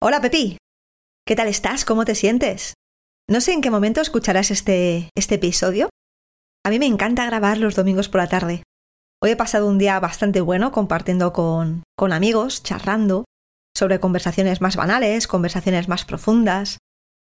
Hola Pepi, ¿qué tal estás? ¿Cómo te sientes? No sé en qué momento escucharás este, este episodio. A mí me encanta grabar los domingos por la tarde. Hoy he pasado un día bastante bueno compartiendo con, con amigos, charlando sobre conversaciones más banales, conversaciones más profundas.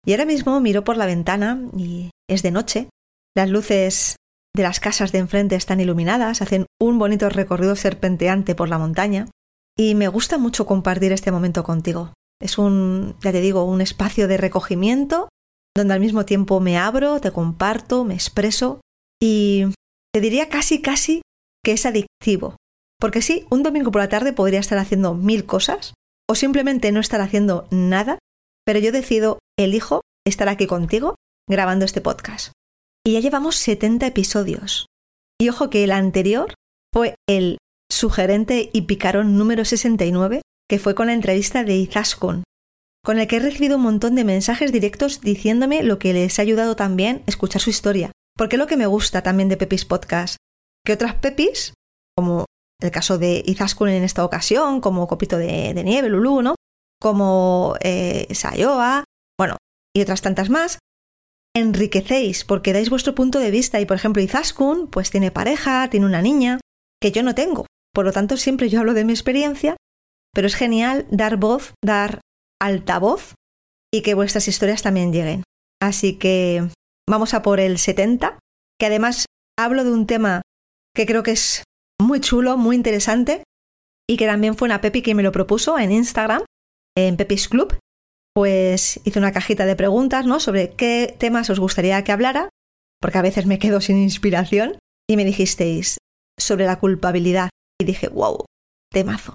Y ahora mismo miro por la ventana y es de noche. Las luces de las casas de enfrente están iluminadas, hacen un bonito recorrido serpenteante por la montaña. Y me gusta mucho compartir este momento contigo. Es un, ya te digo, un espacio de recogimiento donde al mismo tiempo me abro, te comparto, me expreso y te diría casi, casi que es adictivo. Porque sí, un domingo por la tarde podría estar haciendo mil cosas o simplemente no estar haciendo nada, pero yo decido, elijo estar aquí contigo grabando este podcast. Y ya llevamos 70 episodios. Y ojo que el anterior fue el sugerente y picarón número 69 que fue con la entrevista de Izaskun, con el que he recibido un montón de mensajes directos diciéndome lo que les ha ayudado también escuchar su historia. Porque es lo que me gusta también de Pepis Podcast, que otras Pepis, como el caso de Izaskun en esta ocasión, como Copito de, Nieve, Lulu, ¿no? Como eh, Sayoa, bueno, y otras tantas más, enriquecéis porque dais vuestro punto de vista y por ejemplo Izaskun pues tiene pareja, tiene una niña que yo no tengo. Por lo tanto siempre yo hablo de mi experiencia pero es genial dar voz, dar altavoz y que vuestras historias también lleguen. Así que vamos a por el 70, que además hablo de un tema que creo que es muy chulo, muy interesante y que también fue una Pepi que me lo propuso en Instagram, en Pepis Club. Pues hice una cajita de preguntas, ¿no? Sobre qué temas os gustaría que hablara, porque a veces me quedo sin inspiración, y me dijisteis sobre la culpabilidad. Y dije, wow, temazo.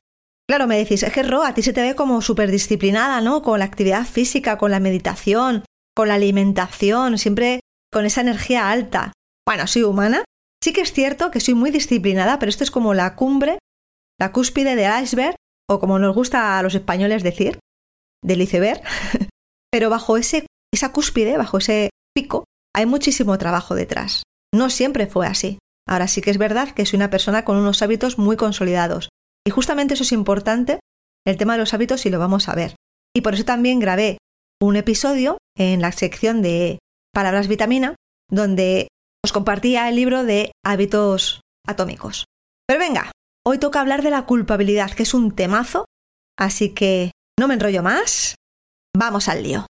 Claro, me decís, es que Ro, a ti se te ve como súper disciplinada, ¿no? Con la actividad física, con la meditación, con la alimentación, siempre con esa energía alta. Bueno, soy humana. Sí que es cierto que soy muy disciplinada, pero esto es como la cumbre, la cúspide del iceberg, o como nos gusta a los españoles decir, del iceberg. pero bajo ese, esa cúspide, bajo ese pico, hay muchísimo trabajo detrás. No siempre fue así. Ahora sí que es verdad que soy una persona con unos hábitos muy consolidados, y justamente eso es importante, el tema de los hábitos, y lo vamos a ver. Y por eso también grabé un episodio en la sección de Palabras Vitamina, donde os compartía el libro de hábitos atómicos. Pero venga, hoy toca hablar de la culpabilidad, que es un temazo, así que no me enrollo más, vamos al lío.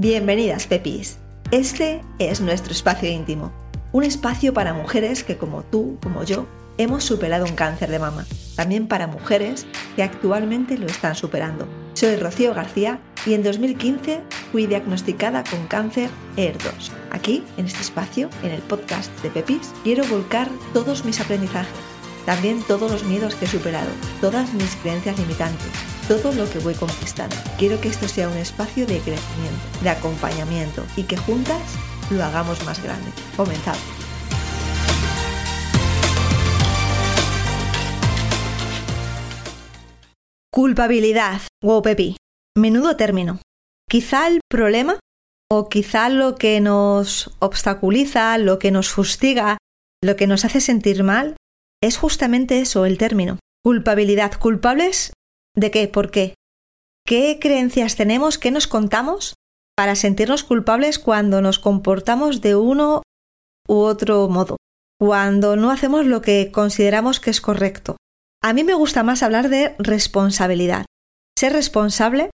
Bienvenidas, Pepis. Este es nuestro espacio íntimo, un espacio para mujeres que como tú, como yo, hemos superado un cáncer de mama. También para mujeres que actualmente lo están superando. Soy Rocío García y en 2015 fui diagnosticada con cáncer ER2. Aquí, en este espacio, en el podcast de Pepis, quiero volcar todos mis aprendizajes, también todos los miedos que he superado, todas mis creencias limitantes todo lo que voy conquistando. Quiero que esto sea un espacio de crecimiento, de acompañamiento y que juntas lo hagamos más grande. Comenzamos. Culpabilidad. Wow, Pepi. Menudo término. Quizá el problema o quizá lo que nos obstaculiza, lo que nos fustiga, lo que nos hace sentir mal, es justamente eso, el término. Culpabilidad. Culpables ¿De qué? ¿Por qué? ¿Qué creencias tenemos? ¿Qué nos contamos para sentirnos culpables cuando nos comportamos de uno u otro modo? Cuando no hacemos lo que consideramos que es correcto. A mí me gusta más hablar de responsabilidad. Ser responsable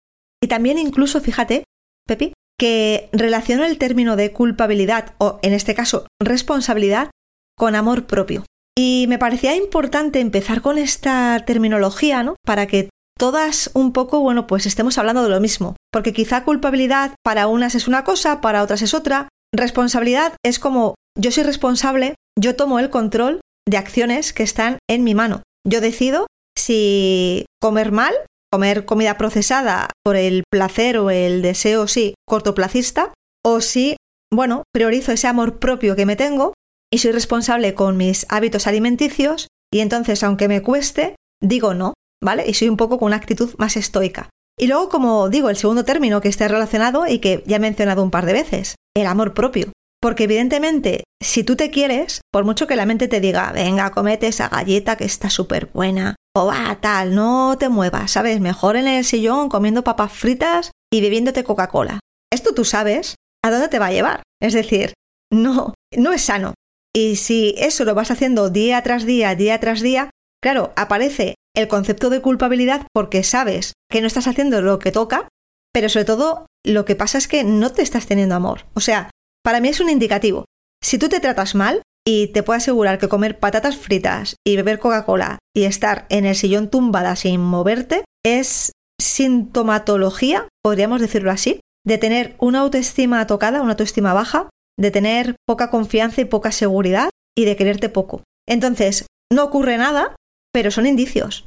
y también incluso, fíjate, Pepi, que relaciono el término de culpabilidad o en este caso responsabilidad con amor propio. Y me parecía importante empezar con esta terminología, ¿no? Para que todas un poco, bueno, pues estemos hablando de lo mismo. Porque quizá culpabilidad para unas es una cosa, para otras es otra. Responsabilidad es como yo soy responsable, yo tomo el control de acciones que están en mi mano. Yo decido si comer mal, comer comida procesada por el placer o el deseo, sí, cortoplacista, o si, bueno, priorizo ese amor propio que me tengo y soy responsable con mis hábitos alimenticios y entonces, aunque me cueste, digo no, ¿vale? Y soy un poco con una actitud más estoica. Y luego, como digo, el segundo término que está relacionado y que ya he mencionado un par de veces, el amor propio. Porque evidentemente, si tú te quieres, por mucho que la mente te diga, venga, comete esa galleta que está súper buena, o va, tal, no te muevas, ¿sabes? Mejor en el sillón comiendo papas fritas y bebiéndote Coca-Cola. Esto tú sabes a dónde te va a llevar. Es decir, no, no es sano. Y si eso lo vas haciendo día tras día, día tras día, claro, aparece el concepto de culpabilidad porque sabes que no estás haciendo lo que toca, pero sobre todo lo que pasa es que no te estás teniendo amor. O sea, para mí es un indicativo. Si tú te tratas mal, y te puedo asegurar que comer patatas fritas y beber Coca-Cola y estar en el sillón tumbada sin moverte es sintomatología, podríamos decirlo así, de tener una autoestima tocada, una autoestima baja, de tener poca confianza y poca seguridad y de quererte poco. Entonces, no ocurre nada, pero son indicios.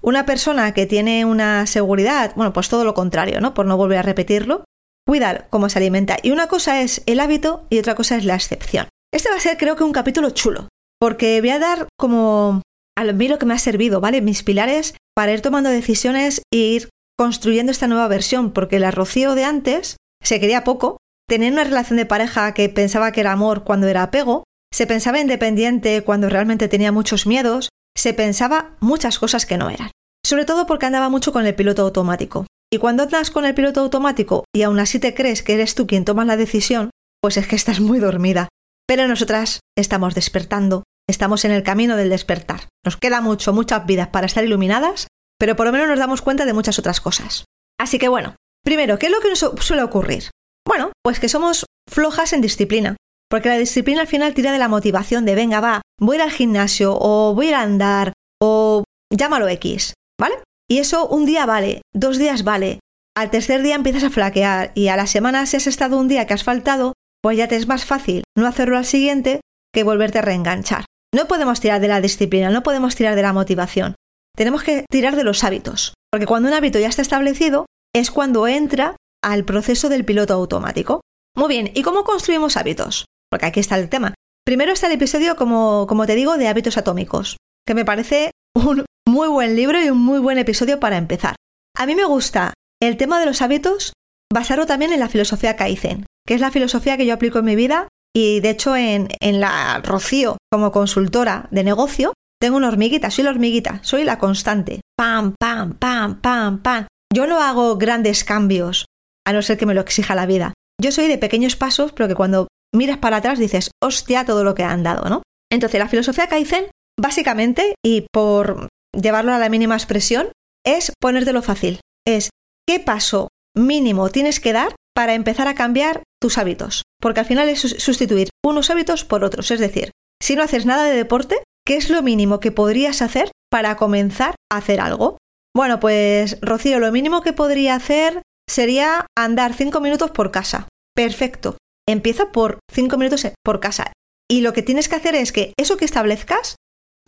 Una persona que tiene una seguridad, bueno, pues todo lo contrario, ¿no? Por no volver a repetirlo, cuidar cómo se alimenta. Y una cosa es el hábito y otra cosa es la excepción. Este va a ser creo que un capítulo chulo, porque voy a dar como a mí lo que me ha servido, ¿vale? Mis pilares para ir tomando decisiones e ir construyendo esta nueva versión, porque la Rocío de antes se quería poco, tenía una relación de pareja que pensaba que era amor cuando era apego, se pensaba independiente cuando realmente tenía muchos miedos, se pensaba muchas cosas que no eran. Sobre todo porque andaba mucho con el piloto automático. Y cuando andas con el piloto automático y aún así te crees que eres tú quien toma la decisión, pues es que estás muy dormida. Pero nosotras estamos despertando, estamos en el camino del despertar. Nos queda mucho, muchas vidas para estar iluminadas, pero por lo menos nos damos cuenta de muchas otras cosas. Así que bueno, primero, ¿qué es lo que nos suele ocurrir? Bueno, pues que somos flojas en disciplina, porque la disciplina al final tira de la motivación de venga, va, voy a ir al gimnasio o voy a ir a andar o llámalo X, ¿vale? Y eso un día vale, dos días vale, al tercer día empiezas a flaquear y a la semana si has estado un día que has faltado, pues ya te es más fácil no hacerlo al siguiente que volverte a reenganchar. No podemos tirar de la disciplina, no podemos tirar de la motivación. Tenemos que tirar de los hábitos, porque cuando un hábito ya está establecido es cuando entra al proceso del piloto automático. Muy bien, ¿y cómo construimos hábitos? Porque aquí está el tema. Primero está el episodio, como, como te digo, de hábitos atómicos, que me parece un muy buen libro y un muy buen episodio para empezar. A mí me gusta el tema de los hábitos basarlo también en la filosofía Kaizen, que es la filosofía que yo aplico en mi vida y de hecho en, en la Rocío como consultora de negocio tengo una hormiguita, soy la hormiguita, soy la constante. Pam, pam, pam, pam, pam. Yo no hago grandes cambios, a no ser que me lo exija la vida. Yo soy de pequeños pasos, pero que cuando miras para atrás dices, hostia, todo lo que han dado, ¿no? Entonces, la filosofía Kaizen, básicamente, y por llevarlo a la mínima expresión, es ponértelo fácil. Es qué paso mínimo tienes que dar para empezar a cambiar tus hábitos. Porque al final es sustituir unos hábitos por otros. Es decir, si no haces nada de deporte, ¿qué es lo mínimo que podrías hacer para comenzar a hacer algo? Bueno, pues Rocío, lo mínimo que podría hacer sería andar 5 minutos por casa. Perfecto. Empieza por 5 minutos por casa. Y lo que tienes que hacer es que eso que establezcas,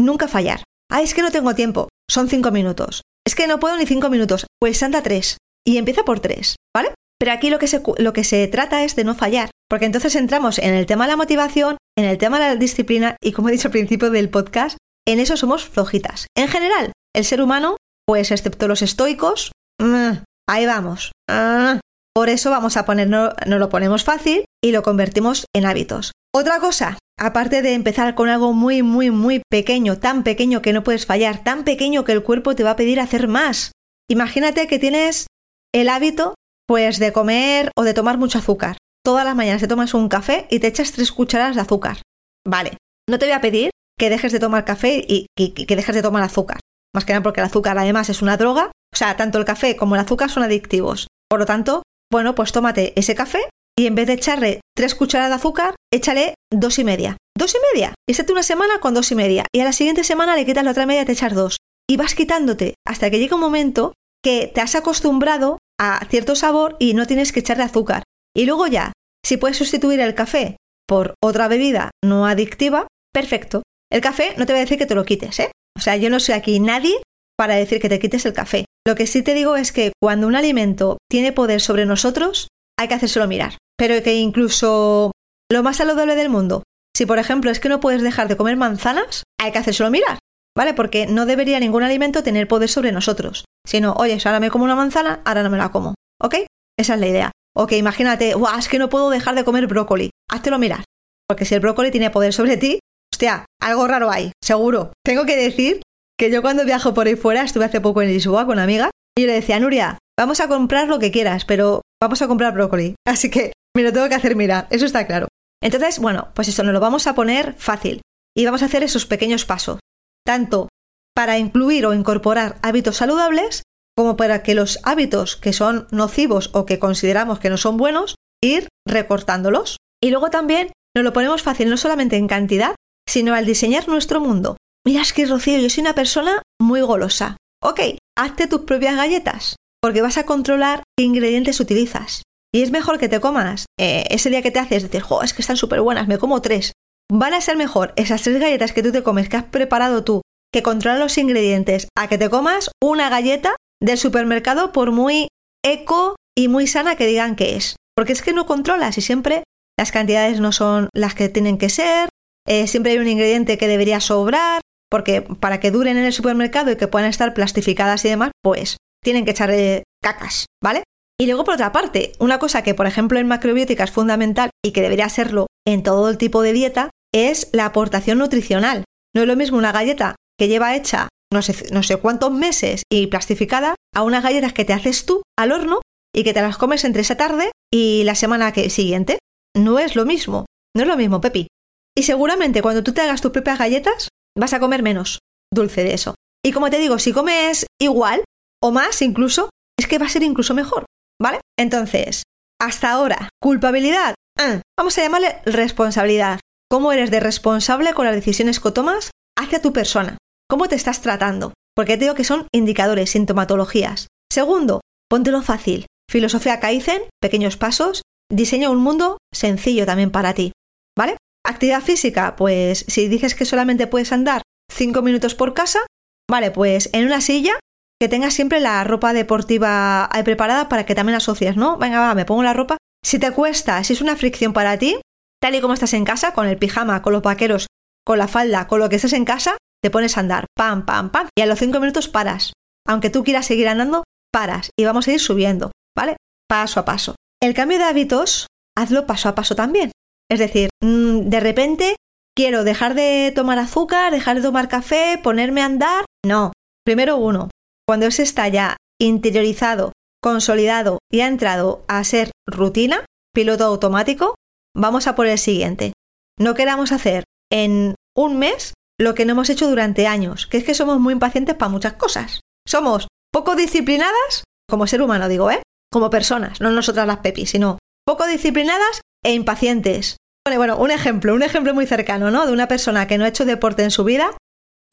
nunca fallar. Ah, es que no tengo tiempo. Son 5 minutos. Es que no puedo ni 5 minutos. Pues anda 3 y empieza por tres, ¿vale? Pero aquí lo que, se, lo que se trata es de no fallar, porque entonces entramos en el tema de la motivación, en el tema de la disciplina y como he dicho al principio del podcast, en eso somos flojitas. En general, el ser humano, pues excepto los estoicos, mm, ahí vamos. Ah, por eso vamos a ponernos, no lo ponemos fácil y lo convertimos en hábitos. Otra cosa, aparte de empezar con algo muy, muy, muy pequeño, tan pequeño que no puedes fallar, tan pequeño que el cuerpo te va a pedir hacer más. Imagínate que tienes el hábito, pues, de comer o de tomar mucho azúcar. Todas las mañanas te tomas un café y te echas tres cucharadas de azúcar. Vale, no te voy a pedir que dejes de tomar café y que, dejes de tomar azúcar. Más que nada porque el azúcar además es una droga. O sea, tanto el café como el azúcar son adictivos. Por lo tanto, bueno, pues tómate ese café y en vez de echarle tres cucharadas de azúcar, échale dos y media. Dos y media. Y estate una semana con dos y media. Y a la siguiente semana le quitas la otra media y te echas dos. Y vas quitándote hasta que llega un momento que te has acostumbrado a cierto sabor y no tienes que echarle azúcar. Y luego ya, si puedes sustituir el café por otra bebida no adictiva, perfecto. El café no te voy a decir que te lo quites, ¿eh? O sea, yo no soy aquí nadie para decir que te quites el café. Lo que sí te digo es que cuando un alimento tiene poder sobre nosotros, hay que hacérselo mirar. Pero que incluso lo más saludable del mundo, si por ejemplo es que no puedes dejar de comer manzanas, hay que hacérselo mirar. ¿vale? Porque no debería ningún alimento tener poder sobre nosotros, sino, oye, si ahora me como una manzana, ahora no me la como, ¿ok? Esa es la idea. Ok, imagínate, es que no puedo dejar de comer brócoli. háztelo mirar. Porque si el brócoli tiene poder sobre ti, hostia, algo raro hay, seguro. Tengo que decir que yo cuando viajo por ahí fuera, estuve hace poco en Lisboa con una amiga, y le decía, Nuria, vamos a comprar lo que quieras, pero vamos a comprar brócoli. Así que me lo tengo que hacer mirar, eso está claro. Entonces, bueno, pues eso, nos lo vamos a poner fácil. Y vamos a hacer esos pequeños pasos, tanto para incluir o incorporar hábitos saludables, como para que los hábitos que son nocivos o que consideramos que no son buenos, ir recortándolos. Y luego también nos lo ponemos fácil no solamente en cantidad, sino al diseñar nuestro mundo. Mira, es que Rocío, yo soy una persona muy golosa. Ok, hazte tus propias galletas, porque vas a controlar qué ingredientes utilizas. Y es mejor que te comas eh, ese día que te haces decir, jo, es que están súper buenas, me como tres. Van a ser mejor esas tres galletas que tú te comes, que has preparado tú, que controlan los ingredientes, a que te comas una galleta del supermercado por muy eco y muy sana que digan que es. Porque es que no controlas y siempre las cantidades no son las que tienen que ser, eh, siempre hay un ingrediente que debería sobrar, porque para que duren en el supermercado y que puedan estar plastificadas y demás, pues tienen que echarle cacas, ¿vale? Y luego, por otra parte, una cosa que, por ejemplo, en macrobiótica es fundamental y que debería serlo en todo el tipo de dieta es la aportación nutricional. No es lo mismo una galleta que lleva hecha no sé, no sé cuántos meses y plastificada a unas galletas que te haces tú al horno y que te las comes entre esa tarde y la semana que siguiente. No es lo mismo. No es lo mismo, Pepi. Y seguramente cuando tú te hagas tus propias galletas, vas a comer menos dulce de eso. Y como te digo, si comes igual o más incluso, es que va a ser incluso mejor. ¿Vale? Entonces, hasta ahora, culpabilidad. Ah, vamos a llamarle responsabilidad. ¿Cómo eres de responsable con las decisiones que tomas hacia tu persona? ¿Cómo te estás tratando? Porque te digo que son indicadores, sintomatologías. Segundo, póntelo fácil. Filosofía Kaizen, pequeños pasos, diseña un mundo sencillo también para ti. ¿Vale? Actividad física, pues si dices que solamente puedes andar 5 minutos por casa, vale, pues en una silla que tengas siempre la ropa deportiva preparada para que también asocies, ¿no? Venga, va, me pongo la ropa. Si te cuesta, si es una fricción para ti, tal y como estás en casa, con el pijama, con los vaqueros, con la falda, con lo que estés en casa, te pones a andar, pam, pam, pam, y a los 5 minutos paras. Aunque tú quieras seguir andando, paras y vamos a ir subiendo, ¿vale? Paso a paso. El cambio de hábitos, hazlo paso a paso también. Es decir, mm, de repente quiero dejar de tomar azúcar, dejar de tomar café, ponerme a andar. No. Primero uno. Cuando ese está ya interiorizado, consolidado y ha entrado a ser rutina, piloto automático, vamos a por el siguiente. No queramos hacer en un mes lo que no hemos hecho durante años, que es que somos muy impacientes para muchas cosas. Somos poco disciplinadas, como ser humano digo, ¿eh? Como personas, no nosotras las pepis, sino poco disciplinadas e impacientes. Bueno, bueno, un ejemplo, un ejemplo muy cercano, ¿no? De una persona que no ha hecho deporte en su vida,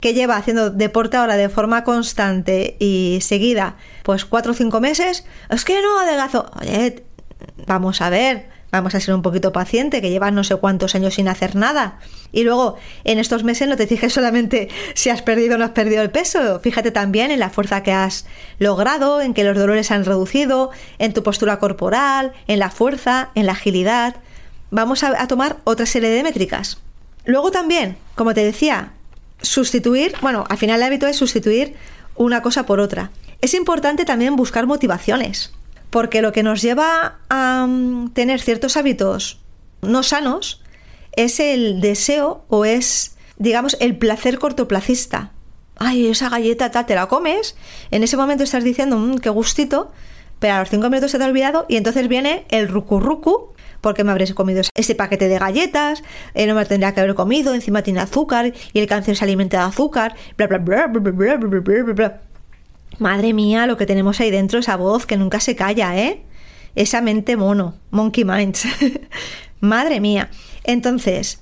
que lleva haciendo deporte ahora de forma constante y seguida, pues cuatro o cinco meses, es que no adelgazo. Oye, vamos a ver, vamos a ser un poquito paciente, que llevas no sé cuántos años sin hacer nada. Y luego, en estos meses no te fijes solamente si has perdido o no has perdido el peso, fíjate también en la fuerza que has logrado, en que los dolores han reducido, en tu postura corporal, en la fuerza, en la agilidad. Vamos a, tomar otra serie de métricas. Luego también, como te decía, sustituir, bueno, al final el hábito es sustituir una cosa por otra. Es importante también buscar motivaciones porque lo que nos lleva a mm, tener ciertos hábitos no sanos es el deseo o es, digamos, el placer cortoplacista. Ay, esa galleta te la comes, en ese momento estás diciendo, mmm, qué gustito, pero a los cinco minutos se te ha olvidado y entonces viene el rucu porque me habréis comido ese paquete de galletas, eh, no me tendría que haber comido, encima tiene azúcar y el cáncer se alimenta de azúcar, bla bla bla bla bla bla bla bla bla. Madre mía, lo que tenemos ahí dentro, esa voz que nunca se calla, ¿eh? Esa mente mono, monkey minds. Madre mía. Entonces,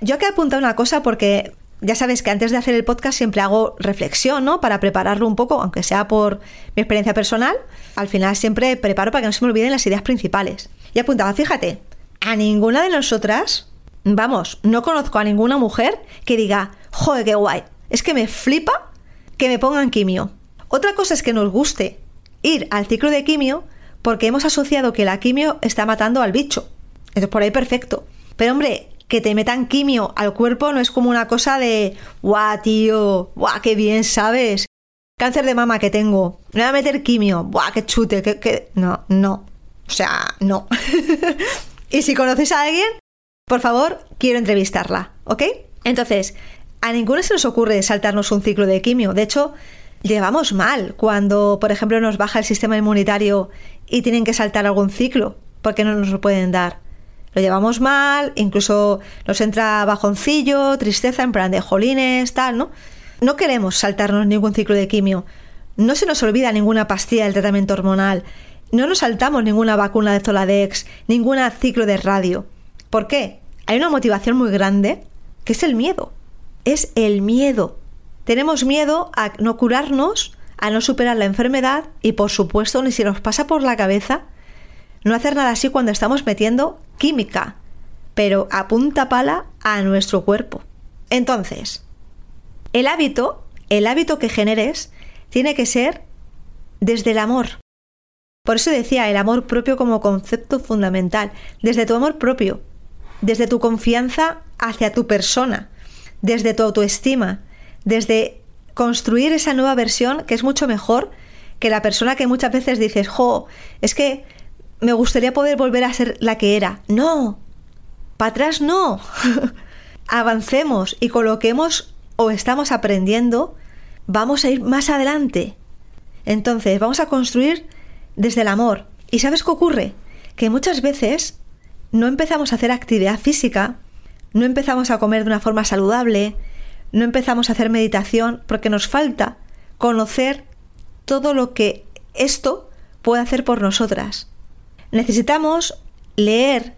yo que he apuntado una cosa porque ya sabes que antes de hacer el podcast siempre hago reflexión, ¿no? Para prepararlo un poco, aunque sea por mi experiencia personal, al final siempre preparo para que no se me olviden las ideas principales. Y apuntaba, fíjate, a ninguna de nosotras, vamos, no conozco a ninguna mujer que diga, joder, qué guay, es que me flipa que me pongan quimio. Otra cosa es que nos guste ir al ciclo de quimio porque hemos asociado que la quimio está matando al bicho. Entonces por ahí perfecto. Pero hombre, que te metan quimio al cuerpo no es como una cosa de, guau, tío, guau, qué bien sabes. Cáncer de mama que tengo. Me voy a meter quimio. Buah, qué chute, que, No, no. O sea, no. y si conoces a alguien, Por favor, quiero entrevistarla, ¿ok? Entonces, a ninguno se nos ocurre saltarnos un ciclo de quimio. De hecho, llevamos mal cuando, por ejemplo, nos baja el sistema inmunitario y tienen que saltar algún ciclo, porque no nos lo pueden dar. Lo llevamos mal, incluso nos entra bajoncillo, tristeza, en plan de jolines, tal, ¿no? No queremos saltarnos ningún ciclo de quimio. No se nos olvida ninguna pastilla del tratamiento hormonal. No nos saltamos ninguna vacuna de Zoladex, ningún ciclo de radio. ¿Por qué? Hay una motivación muy grande que es el miedo. Es el miedo. Tenemos miedo a no curarnos, a no superar la enfermedad y por supuesto ni si nos pasa por la cabeza no hacer nada así cuando estamos metiendo química, pero a punta pala a nuestro cuerpo. Entonces, el hábito, el hábito que generes, tiene que ser desde el amor. Por eso decía el amor propio como concepto fundamental, desde tu amor propio, desde tu confianza hacia tu persona, desde tu autoestima, desde construir esa nueva versión que es mucho mejor que la persona que muchas veces dices, jo, es que me gustaría poder volver a ser la que era. No, para atrás no. Avancemos y coloquemos o estamos aprendiendo vamos a ir más adelante. Entonces, vamos a construir desde el amor. ¿Y sabes qué ocurre? Que muchas veces no empezamos a hacer actividad física, no empezamos a comer de una forma saludable, no empezamos a hacer meditación porque nos falta conocer todo lo que esto puede hacer por nosotras. Necesitamos leer,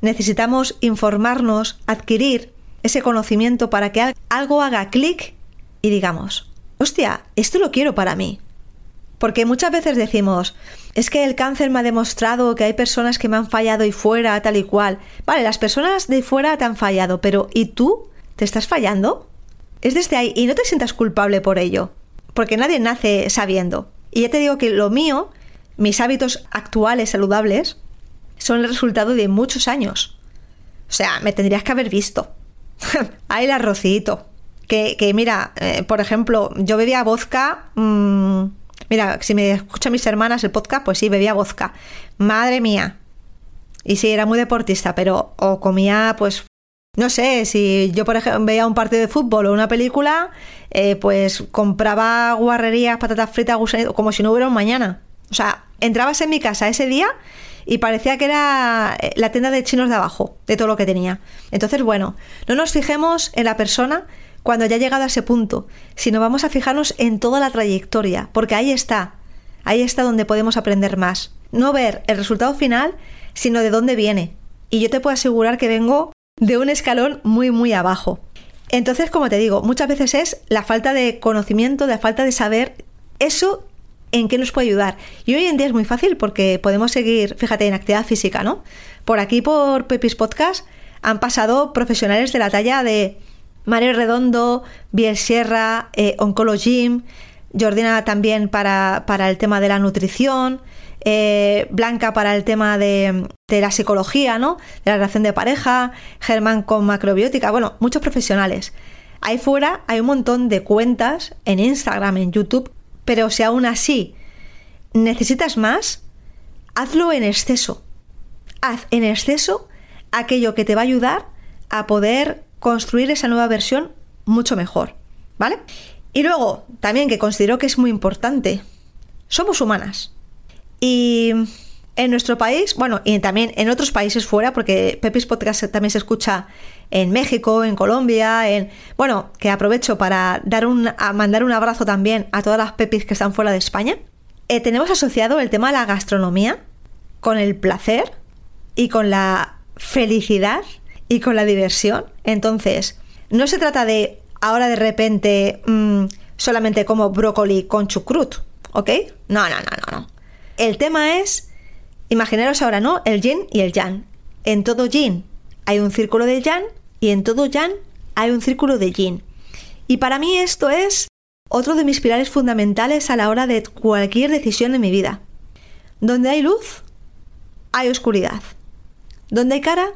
necesitamos informarnos, adquirir ese conocimiento para que algo haga clic y digamos, hostia, esto lo quiero para mí. Porque muchas veces decimos, es que el cáncer me ha demostrado que hay personas que me han fallado y fuera, tal y cual. Vale, las personas de fuera te han fallado, pero ¿y tú? ¿Te estás fallando? Es desde ahí y no te sientas culpable por ello, porque nadie nace sabiendo. Y ya te digo que lo mío, mis hábitos actuales saludables, son el resultado de muchos años. O sea, me tendrías que haber visto. Ahí el arrocito. Que, mira, eh, por ejemplo, yo bebía vodka. Mmm, mira, si me escuchan mis hermanas el podcast, pues sí, bebía vodka. Madre mía. Y sí, era muy deportista, pero o comía, pues, no sé, si yo, por ejemplo, veía un partido de fútbol o una película, eh, pues compraba guarrerías, patatas fritas, como si no hubiera un mañana. O sea, entrabas en mi casa ese día y parecía que era eh, la tienda de chinos de abajo, de todo lo que tenía. Entonces, bueno, no nos fijemos en la persona, cuando haya llegado a ese punto, sino vamos a fijarnos en toda la trayectoria, porque ahí está, ahí está donde podemos aprender más. No ver el resultado final, sino de dónde viene. Y yo te puedo asegurar que vengo de un escalón muy, muy abajo. Entonces, como te digo, muchas veces es la falta de conocimiento, la falta de saber eso en qué nos puede ayudar. Y hoy en día es muy fácil porque podemos seguir, fíjate, en actividad física, ¿no? Por aquí, por Pepis Podcast, han pasado profesionales de la talla de Mario Redondo, Biel Sierra, eh, Oncologym, Jordina también para, el tema de la nutrición, eh, Blanca para el tema de, la psicología, ¿no? De la relación de pareja, Germán con macrobiótica, bueno, muchos profesionales. Ahí fuera hay un montón de cuentas en Instagram, en YouTube, pero si aún así necesitas más, hazlo en exceso. Haz en exceso aquello que te va a ayudar a poder construir esa nueva versión mucho mejor, ¿vale? Y luego, también que considero que es muy importante, somos humanas. Y en nuestro país, bueno, y también en otros países fuera, porque Pepis Podcast también se escucha en México, en Colombia, en. Bueno, que aprovecho para dar un, mandar un abrazo también a todas las Pepis que están fuera de España. Eh, tenemos asociado el tema de la gastronomía con el placer y con la felicidad y con la diversión. Entonces, no se trata de ahora de repente mm, solamente como brócoli con chucrut, ¿ok? No, no, no, no, no. El tema es, imaginaros ahora, ¿no? El yin y el yang. En todo yin hay un círculo de yang y en todo yang hay un círculo de yin. Y para mí esto es otro de mis pilares fundamentales a la hora de cualquier decisión en mi vida. Donde hay luz, hay oscuridad. Donde hay cara,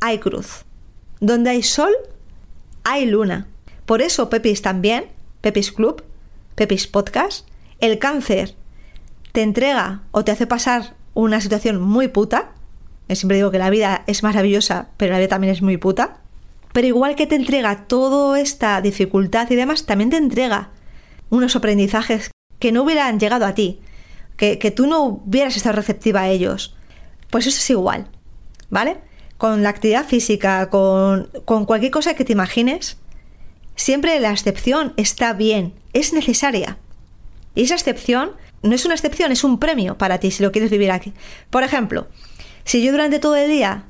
hay cruz. Donde hay sol, hay luna. Por eso Pepis también, Pepis Club, Pepis Podcast, el cáncer te entrega o te hace pasar una situación muy puta, Siempre digo que la vida es maravillosa, pero la vida también es muy puta. Pero igual que te entrega toda esta dificultad y demás, también te entrega unos aprendizajes que no hubieran llegado a ti, que, que tú no hubieras estado receptiva a ellos. Pues eso es igual, ¿vale? Con la actividad física, con, con cualquier cosa que te imagines, siempre la excepción está bien, es necesaria. Y esa excepción no es una excepción, es un premio para ti si lo quieres vivir aquí. Por ejemplo, si yo durante todo el día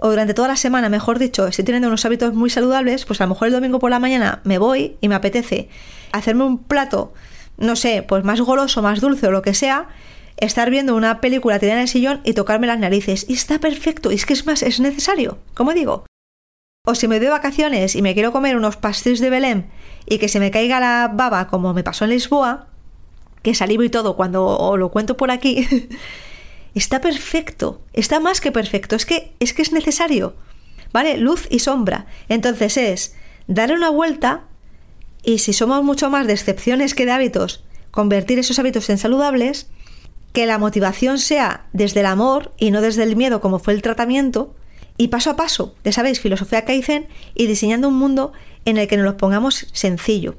o durante toda la semana, mejor dicho, estoy teniendo unos hábitos muy saludables, pues a lo mejor el domingo por la mañana me voy y me apetece hacerme un plato, no sé, pues más goloso, más dulce o lo que sea, estar viendo una película tirada en el sillón y tocarme las narices. Y está perfecto, y es que es más, es necesario, como digo. O si me doy vacaciones y me quiero comer unos pastéis de Belén y que se me caiga la baba como me pasó en Lisboa, que salivo y todo cuando lo cuento por aquí, está perfecto, está más que perfecto, es que es que es necesario. ¿Vale? Luz y sombra. Entonces es darle una vuelta y si somos mucho más de excepciones que de hábitos, convertir esos hábitos en saludables, que la motivación sea desde el amor y no desde el miedo como fue el tratamiento, y paso a paso, ya sabéis, filosofía Kaizen y diseñando un mundo en el que nos lo pongamos sencillo.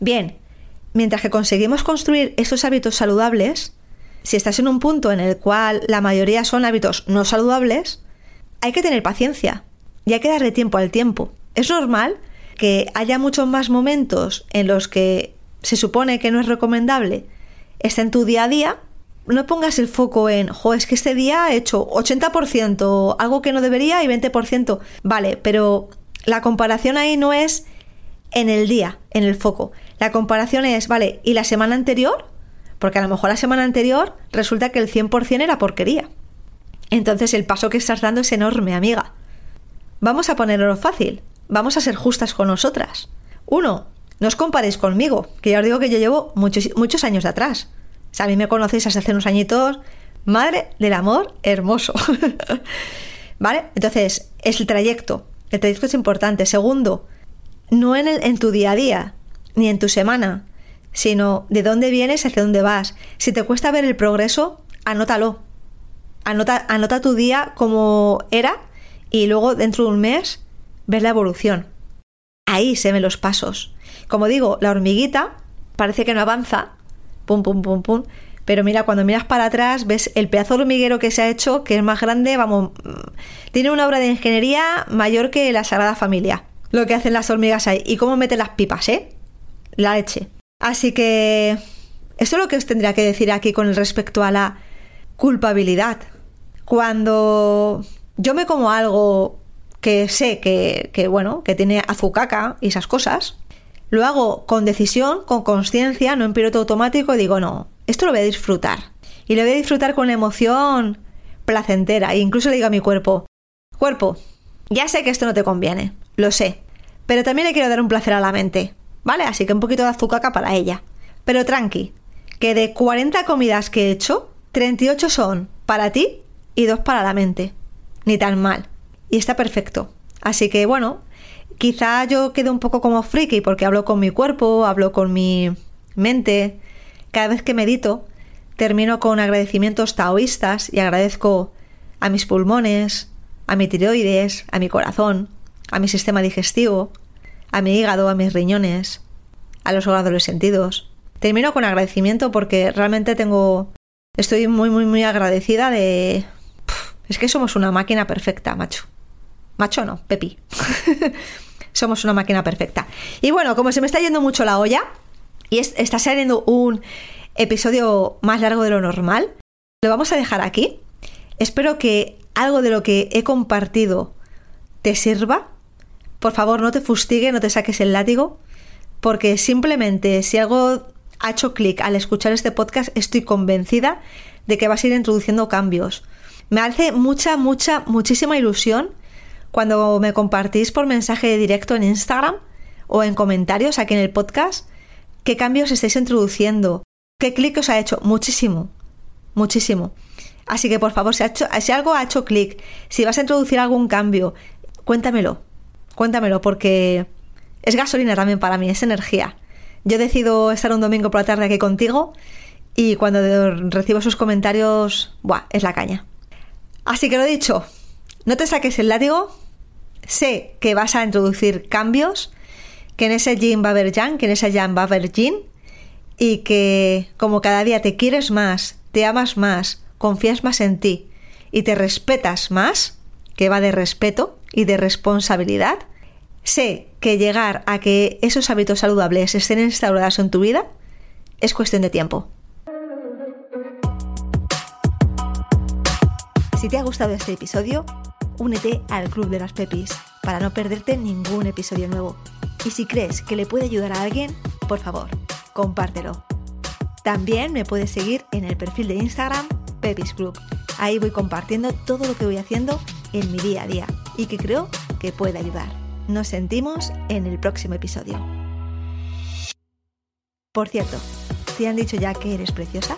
Bien, mientras que conseguimos construir estos hábitos saludables, si estás en un punto en el cual la mayoría son hábitos no saludables, hay que tener paciencia y hay que darle tiempo al tiempo. Es normal que haya muchos más momentos en los que se supone que no es recomendable esté en tu día a día, no pongas el foco en, jo, es que este día he hecho 80%, algo que no debería y 20%. Vale, pero la comparación ahí no es en el día, en el foco. La comparación es, vale, ¿y la semana anterior? Porque a lo mejor la semana anterior resulta que el 100% era porquería. Entonces el paso que estás dando es enorme, amiga. Vamos a ponerlo fácil. Vamos a ser justas con nosotras. Uno, no os comparéis conmigo, que ya os digo que yo llevo muchos, muchos años de atrás. O sea, a mí me conocéis hace unos añitos. Madre del amor hermoso. ¿Vale? Entonces, es el trayecto. El trayecto es importante. Segundo, no en, el, en tu día a día, ni en tu semana, sino de dónde vienes hacia dónde vas. Si te cuesta ver el progreso, anótalo. Anota, anota tu día como era y luego dentro de un mes ver la evolución. Ahí se ven los pasos. Como digo, la hormiguita parece que no avanza, pum, pum, pum, pum, pero mira, cuando miras para atrás ves el pedazo hormiguero que se ha hecho, que es más grande, vamos, tiene una obra de ingeniería mayor que la Sagrada Familia lo que hacen las hormigas ahí y cómo meten las pipas, ¿eh? La leche. Así que eso es lo que os tendría que decir aquí con respecto a la culpabilidad. Cuando yo me como algo que sé que, bueno, que tiene azucaca y esas cosas, lo hago con decisión, con conciencia, no en piloto automático y digo, no, esto lo voy a disfrutar. Y lo voy a disfrutar con emoción placentera. E incluso le digo a mi cuerpo, cuerpo, ya sé que esto no te conviene, lo sé, pero también le quiero dar un placer a la mente, ¿vale? Así que un poquito de azúcar para ella. Pero tranqui, que de 40 comidas que he hecho, 38 son para ti y 2 para la mente. Ni tan mal. Y está perfecto. Así que bueno, quizá yo quede un poco como friki porque hablo con mi cuerpo, hablo con mi mente. Cada vez que medito, termino con agradecimientos taoístas y agradezco a mis pulmones, a mi tiroides, a mi corazón, a mi sistema digestivo, a mi hígado, a mis riñones, a los órganos de los sentidos. Termino con agradecimiento porque realmente tengo... Estoy muy, muy, muy agradecida de... es que somos una máquina perfecta, macho. Macho no, Pepi. somos una máquina perfecta. Y bueno, como se me está yendo mucho la olla y está saliendo un episodio más largo de lo normal, lo vamos a dejar aquí. Espero que algo de lo que he compartido te sirva por favor no te fustigue, no te saques el látigo, porque simplemente si algo ha hecho clic al escuchar este podcast, estoy convencida de que vas a ir introduciendo cambios. Me hace mucha, mucha, muchísima ilusión cuando me compartís por mensaje directo en Instagram o en comentarios aquí en el podcast qué cambios estáis introduciendo, qué clic os ha hecho. Muchísimo, muchísimo. Así que por favor, si, si algo ha hecho clic, si vas a introducir algún cambio, cuéntamelo. Cuéntamelo porque es gasolina también para mí, es energía. Yo decido estar un domingo por la tarde aquí contigo y cuando recibo esos comentarios, ¡buah! Es la caña. Así que lo dicho, no te saques el látigo, sé que vas a introducir cambios, que en ese yin va a haber yang, que en ese yang va a haber yin, y que como cada día te quieres más, te amas más, confías más en ti y te respetas más, que va de respeto y de responsabilidad, sé que llegar a que esos hábitos saludables estén instaurados en tu vida es cuestión de tiempo. Si te ha gustado este episodio, únete al Club de las Pepis para no perderte ningún episodio nuevo. Y si crees que le puede ayudar a alguien, por favor, compártelo. También me puedes seguir en el perfil de Instagram Pepis Club. Ahí voy compartiendo todo lo que voy haciendo en mi día a día y que creo que puede ayudar. Nos sentimos en el próximo episodio. Por cierto, ¿te han dicho ya que eres preciosa?